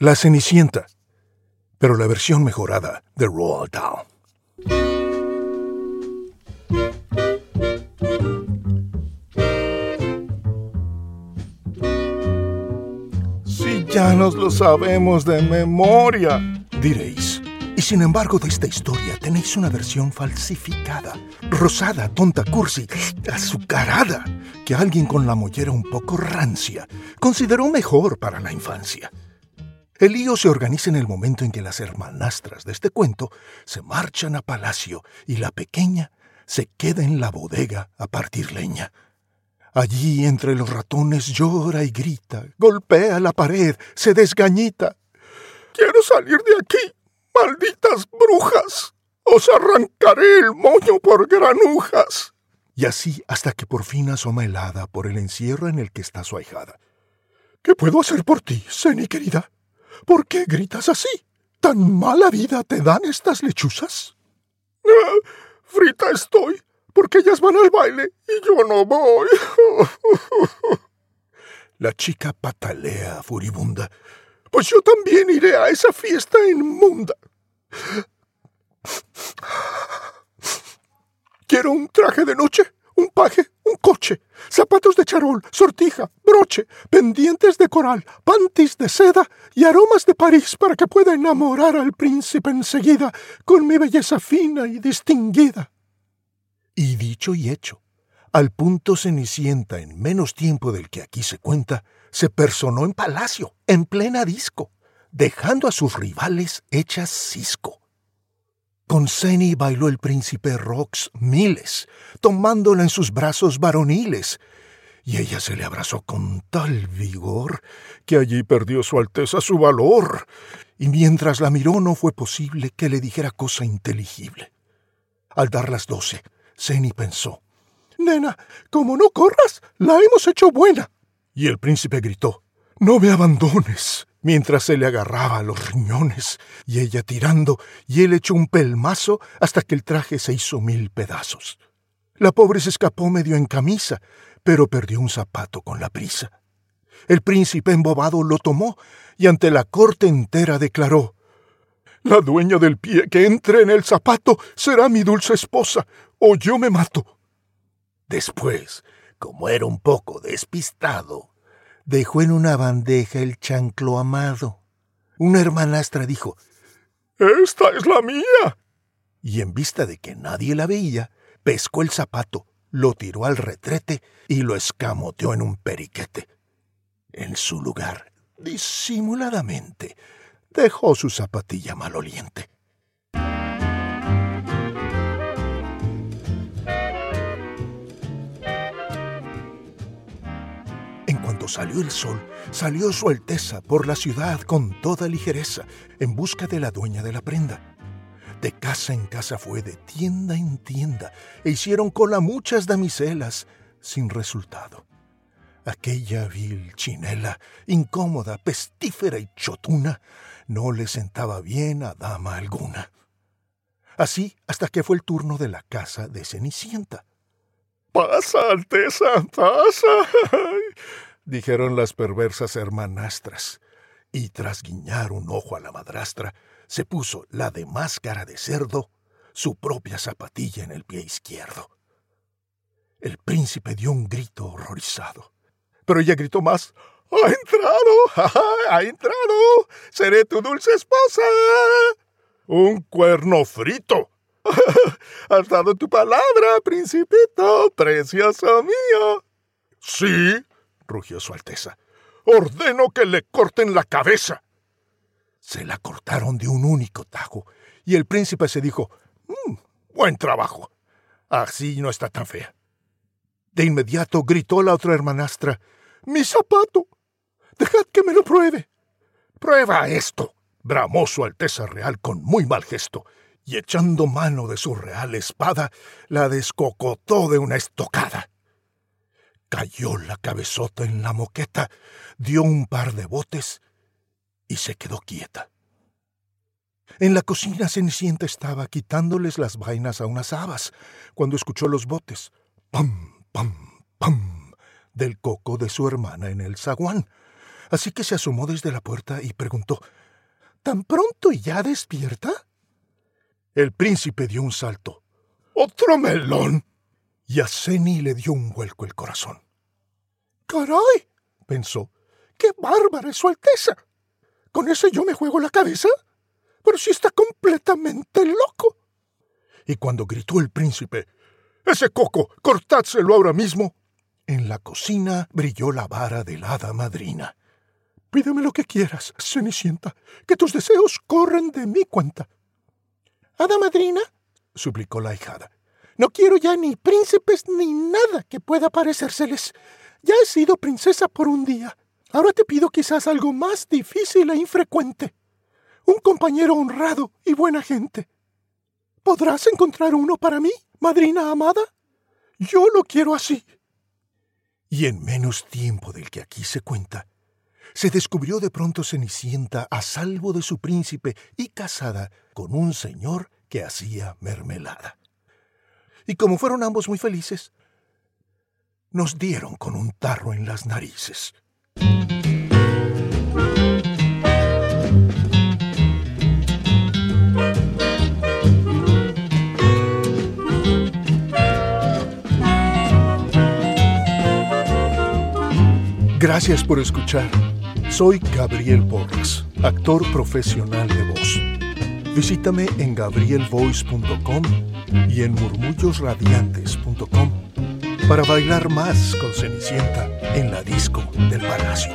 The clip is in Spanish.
La Cenicienta, pero la versión mejorada de Roald Dahl. Si ya nos lo sabemos de memoria, diréis. Y sin embargo de esta historia tenéis una versión falsificada, rosada, tonta, cursi, azucarada, que alguien con la mollera un poco rancia consideró mejor para la infancia. El lío se organiza en el momento en que las hermanastras de este cuento se marchan a palacio y la pequeña se queda en la bodega a partir leña. Allí entre los ratones llora y grita, golpea la pared, se desgañita. Quiero salir de aquí, malditas brujas. Os arrancaré el moño por granujas. Y así hasta que por fin asoma helada por el encierro en el que está su ahijada. ¿Qué puedo hacer por ti, Seni querida? ¿Por qué gritas así? ¿Tan mala vida te dan estas lechuzas? Ah, frita estoy, porque ellas van al baile y yo no voy. La chica patalea furibunda. Pues yo también iré a esa fiesta inmunda. Quiero un traje de noche, un paje, un coche, zapatos de charol, sortija, broche, pendientes de coral, pantis de seda y aromas de París para que pueda enamorar al príncipe enseguida con mi belleza fina y distinguida. Y dicho y hecho, al punto Cenicienta, en menos tiempo del que aquí se cuenta, se personó en palacio, en plena disco, dejando a sus rivales hechas cisco. Con Ceni bailó el príncipe Rox miles, tomándola en sus brazos varoniles, y ella se le abrazó con tal vigor que allí perdió su alteza su valor, y mientras la miró no fue posible que le dijera cosa inteligible. Al dar las doce, Ceni pensó, Nena, como no corras, la hemos hecho buena. Y el príncipe gritó, No me abandones, mientras se le agarraba a los riñones, y ella tirando, y él echó un pelmazo hasta que el traje se hizo mil pedazos. La pobre se escapó medio en camisa, pero perdió un zapato con la prisa. El príncipe embobado lo tomó y ante la corte entera declaró La dueña del pie que entre en el zapato será mi dulce esposa, o yo me mato. Después, como era un poco despistado, dejó en una bandeja el chanclo amado. Una hermanastra dijo, Esta es la mía. Y en vista de que nadie la veía, pescó el zapato, lo tiró al retrete y lo escamoteó en un periquete. En su lugar, disimuladamente, dejó su zapatilla maloliente. Salió el sol, salió Su Alteza por la ciudad con toda ligereza, en busca de la dueña de la prenda. De casa en casa fue, de tienda en tienda, e hicieron cola muchas damiselas, sin resultado. Aquella vil chinela, incómoda, pestífera y chotuna, no le sentaba bien a dama alguna. Así hasta que fue el turno de la casa de Cenicienta. Pasa, Alteza, pasa dijeron las perversas hermanastras, y tras guiñar un ojo a la madrastra, se puso la de máscara de cerdo, su propia zapatilla en el pie izquierdo. El príncipe dio un grito horrorizado, pero ella gritó más, ¡Ha entrado! ¡Ha entrado! ¡Seré tu dulce esposa! ¡Un cuerno frito! ¡Has dado tu palabra, principito, precioso mío! Sí, rugió Su Alteza. Ordeno que le corten la cabeza. Se la cortaron de un único tajo, y el príncipe se dijo, mm, buen trabajo. Así no está tan fea. De inmediato gritó la otra hermanastra, mi zapato. Dejad que me lo pruebe. Prueba esto, bramó Su Alteza Real con muy mal gesto, y echando mano de su real espada, la descocotó de una estocada. Cayó la cabezota en la moqueta, dio un par de botes y se quedó quieta. En la cocina Cenicienta estaba quitándoles las vainas a unas habas cuando escuchó los botes. ¡Pam, pam, pam! del coco de su hermana en el zaguán. así que se asomó desde la puerta y preguntó ¿Tan pronto y ya despierta? El príncipe dio un salto. ¡Otro melón! Y a Seni le dio un vuelco el corazón. ¡Caray! pensó. ¡Qué bárbara es su Alteza! ¿Con ese yo me juego la cabeza? Pero si está completamente loco. Y cuando gritó el príncipe, ¡Ese coco! ¡Cortádselo ahora mismo! En la cocina brilló la vara de la hada madrina. Pídeme lo que quieras, Cenicienta, que tus deseos corren de mi cuenta. Hada madrina, suplicó la hijada, no quiero ya ni príncipes ni nada que pueda parecérseles. Ya he sido princesa por un día. Ahora te pido quizás algo más difícil e infrecuente. Un compañero honrado y buena gente. ¿Podrás encontrar uno para mí, madrina amada? Yo lo quiero así. Y en menos tiempo del que aquí se cuenta, se descubrió de pronto Cenicienta a salvo de su príncipe y casada con un señor que hacía mermelada. Y como fueron ambos muy felices, nos dieron con un tarro en las narices. Gracias por escuchar. Soy Gabriel Borges, actor profesional de. Visítame en gabrielvoice.com y en murmullosradiantes.com para bailar más con Cenicienta en la disco del palacio.